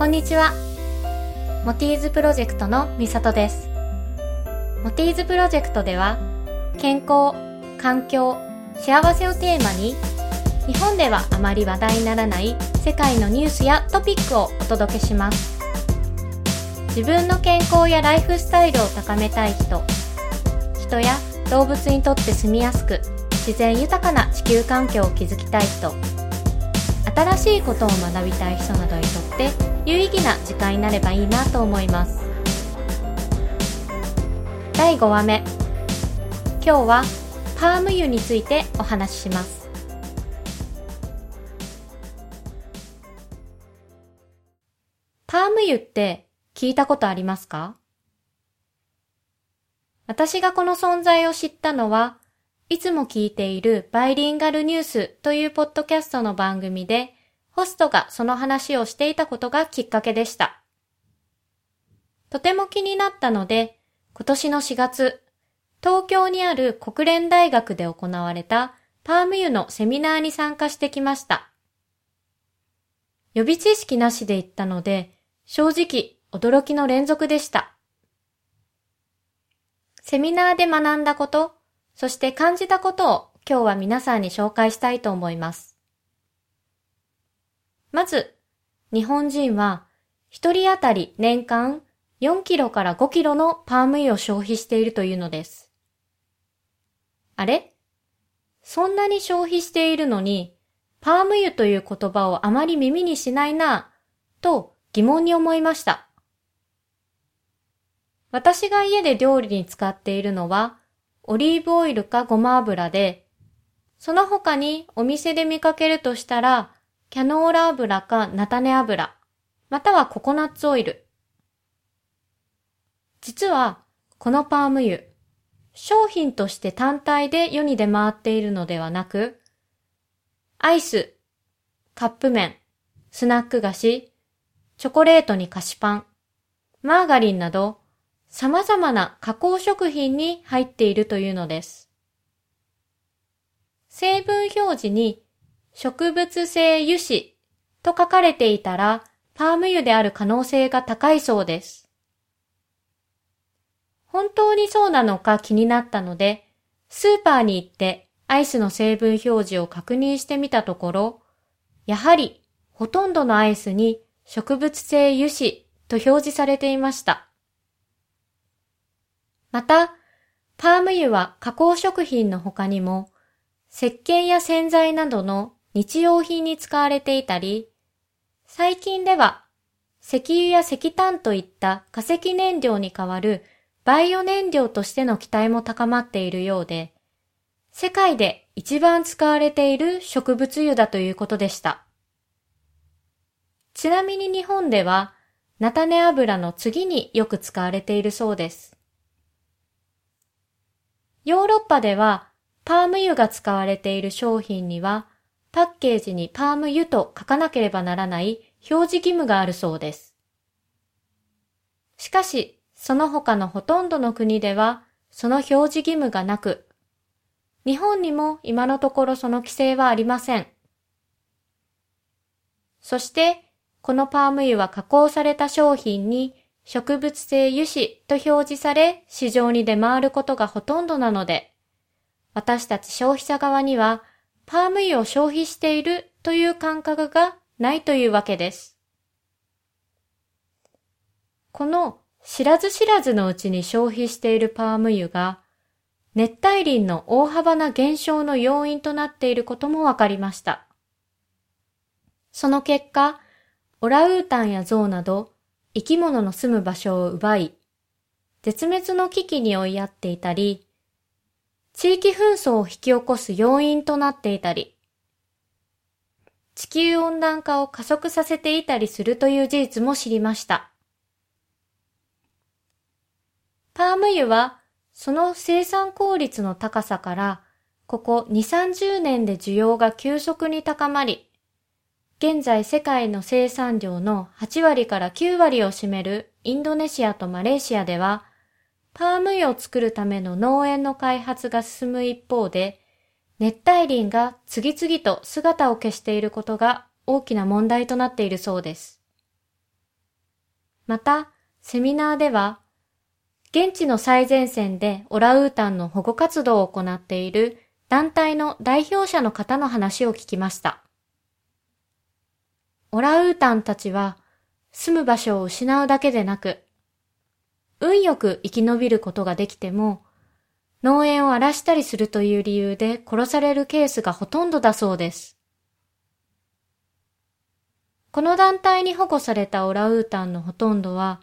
こんにちは。モティーズプロジェクトのみさとです。モティーズプロジェクトでは、健康、環境、幸せをテーマに、日本ではあまり話題にならない世界のニュースやトピックをお届けします。自分の健康やライフスタイルを高めたい人、人や動物にとって住みやすく、自然豊かな地球環境を築きたい人、新しいことを学びたい人などにとって有意義な時間になればいいなと思います。第5話目。今日はパーム油についてお話しします。パーム油って聞いたことありますか？私がこの存在を知ったのはいつも聞いているバイリンガルニュースというポッドキャストの番組で、ホストがその話をしていたことがきっかけでした。とても気になったので、今年の4月、東京にある国連大学で行われたパーム油のセミナーに参加してきました。予備知識なしで行ったので、正直驚きの連続でした。セミナーで学んだこと、そして感じたことを今日は皆さんに紹介したいと思います。まず、日本人は一人当たり年間4キロから5キロのパーム油を消費しているというのです。あれ？そんなに消費しているのに、パーム油という言葉をあまり耳にしないなぁ、と疑問に思いました。私が家で料理に使っているのは、オリーブオイルかごま油で、その他にお店で見かけるとしたら、キャノーラ油か菜種油、またはココナッツオイル。実は、このパーム油、商品として単体で世に出回っているのではなく、アイス、カップ麺、スナック菓子、チョコレートに菓子パン、マーガリンなど、様々な加工食品に入っているというのです。成分表示に植物性油脂と書かれていたらパーム油である可能性が高いそうです。本当にそうなのか気になったので、スーパーに行ってアイスの成分表示を確認してみたところ、やはりほとんどのアイスに植物性油脂と表示されていました。また、パーム油は加工食品の他にも、石鹸や洗剤などの日用品に使われていたり、最近では石油や石炭といった化石燃料に代わるバイオ燃料としての期待も高まっているようで、世界で一番使われている植物油だということでした。ちなみに日本では、菜種油の次によく使われているそうです。ヨーロッパではパーム油が使われている商品にはパッケージにパーム油と書かなければならない表示義務があるそうです。しかし、その他のほとんどの国ではその表示義務がなく、日本にも今のところその規制はありません。そして、このパーム油は加工された商品に植物性油脂と表示され市場に出回ることがほとんどなので、私たち消費者側にはパーム油を消費しているという感覚がないというわけです。この知らず知らずのうちに消費しているパーム油が熱帯林の大幅な減少の要因となっていることもわかりました。その結果、オラウータンやゾウなど生き物の住む場所を奪い、絶滅の危機に追いやっていたり、地域紛争を引き起こす要因となっていたり、地球温暖化を加速させていたりするという事実も知りました。パーム油はその生産効率の高さから、ここ2、30年で需要が急速に高まり、現在世界の生産量の8割から9割を占めるインドネシアとマレーシアでは、パーム油を作るための農園の開発が進む一方で、熱帯林が次々と姿を消していることが大きな問題となっているそうです。また、セミナーでは、現地の最前線でオラウータンの保護活動を行っている団体の代表者の方の話を聞きました。オラウータンたちは住む場所を失うだけでなく、運よく生き延びることができても、農園を荒らしたりするという理由で殺されるケースがほとんどだそうです。この団体に保護されたオラウータンのほとんどは、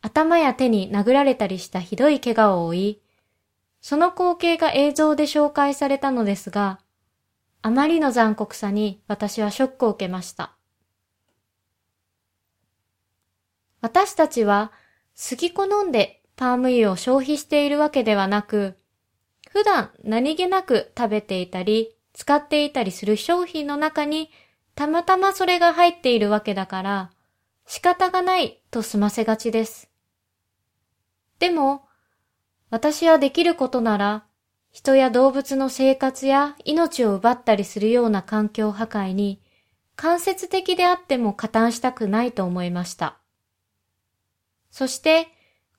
頭や手に殴られたりしたひどい怪我を負い、その光景が映像で紹介されたのですが、あまりの残酷さに私はショックを受けました。私たちは好き好んでパーム油を消費しているわけではなく、普段何気なく食べていたり、使っていたりする商品の中にたまたまそれが入っているわけだから、仕方がないと済ませがちです。でも、私はできることなら、人や動物の生活や命を奪ったりするような環境破壊に、間接的であっても加担したくないと思いました。そして、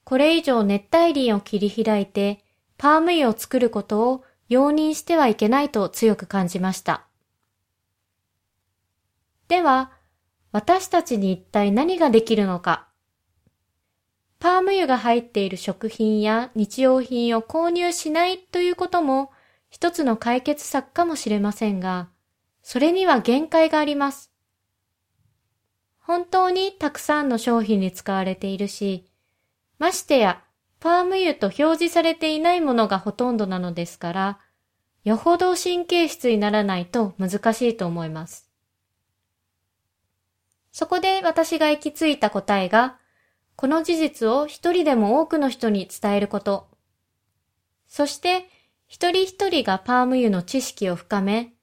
これ以上熱帯林を切り開いて、パーム油を作ることを容認してはいけないと強く感じました。では、私たちに一体何ができるのか。パーム油が入っている食品や日用品を購入しないということも一つの解決策かもしれませんが、それには限界があります。本当にたくさんの商品に使われているし、ましてやパーム油と表示されていないものがほとんどなのですから、よほど神経質にならないと難しいと思います。そこで私が行き着いた答えが、この事実を一人でも多くの人に伝えること。そして、一人一人がパーム油の知識を深め、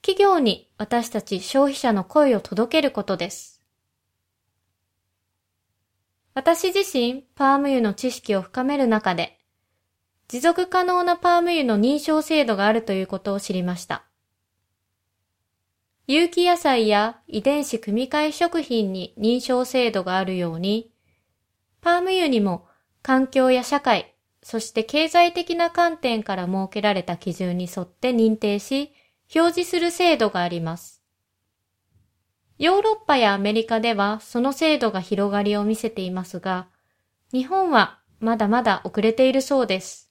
企業に私たち消費者の声を届けることです。私自身、パーム油の知識を深める中で、持続可能なパーム油の認証制度があるということを知りました。有機野菜や遺伝子組み換え食品に認証制度があるように、パーム油にも環境や社会、そして経済的な観点から設けられた基準に沿って認定し、表示する制度があります。ヨーロッパやアメリカではその制度が広がりを見せていますが、日本はまだまだ遅れているそうです。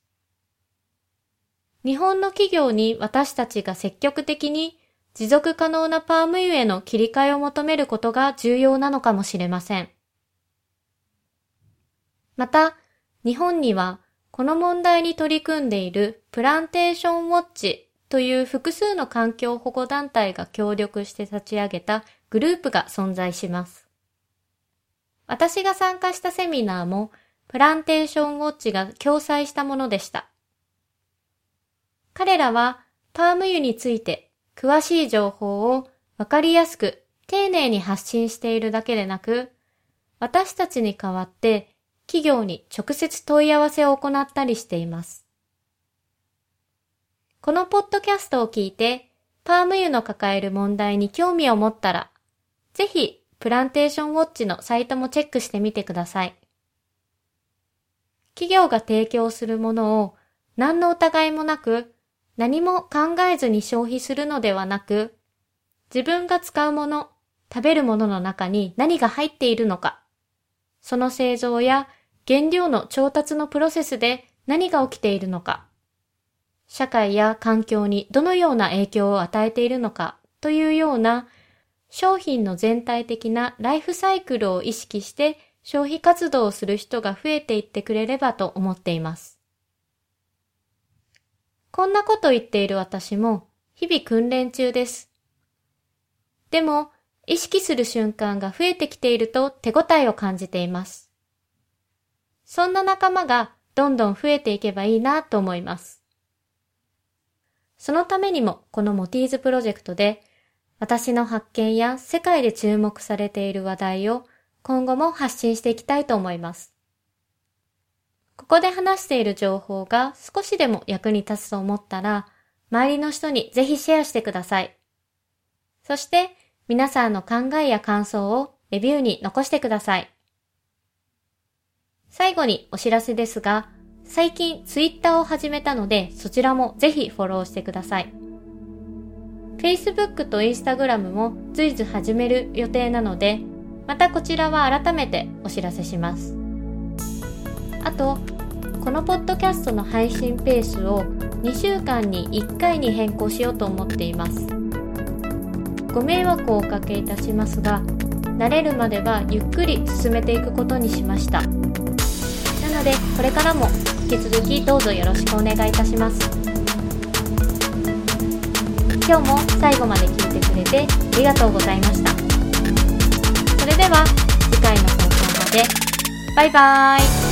日本の企業に私たちが積極的に持続可能なパーム油への切り替えを求めることが重要なのかもしれません。また、日本にはこの問題に取り組んでいるプランテーションウォッチという複数の環境保護団体が協力して立ち上げたグループが存在します。私が参加したセミナーもプランテーションウォッチが共催したものでした。彼らはパーム油について詳しい情報をわかりやすく丁寧に発信しているだけでなく、私たちに代わって企業に直接問い合わせを行ったりしています。このポッドキャストを聞いて、パーム油の抱える問題に興味を持ったら、ぜひ、プランテーションウォッチのサイトもチェックしてみてください。企業が提供するものを何の疑いもなく、何も考えずに消費するのではなく、自分が使うもの、食べるものの中に何が入っているのか、その製造や原料の調達のプロセスで何が起きているのか、社会や環境にどのような影響を与えているのかというような商品の全体的なライフサイクルを意識して消費活動をする人が増えていってくれればと思っています。こんなこと言っている私も日々訓練中です。でも意識する瞬間が増えてきていると手応えを感じています。そんな仲間がどんどん増えていけばいいなと思います。そのためにもこのモティーズプロジェクトで私の発見や世界で注目されている話題を今後も発信していきたいと思います。ここで話している情報が少しでも役に立つと思ったら周りの人にぜひシェアしてください。そして皆さんの考えや感想をレビューに残してください。最後にお知らせですが、最近ツイッターを始めたので、そちらもぜひフォローしてください。Facebook と Instagram も随時始める予定なので、またこちらは改めてお知らせします。あと、このポッドキャストの配信ペースを2週間に1回に変更しようと思っています。ご迷惑をおかけいたしますが、慣れるまではゆっくり進めていくことにしました。なので、これからも引き続きどうぞよろしくお願いいたします。今日も最後まで聞いてくれてありがとうございました。それでは次回の放送まで。バイバーイ。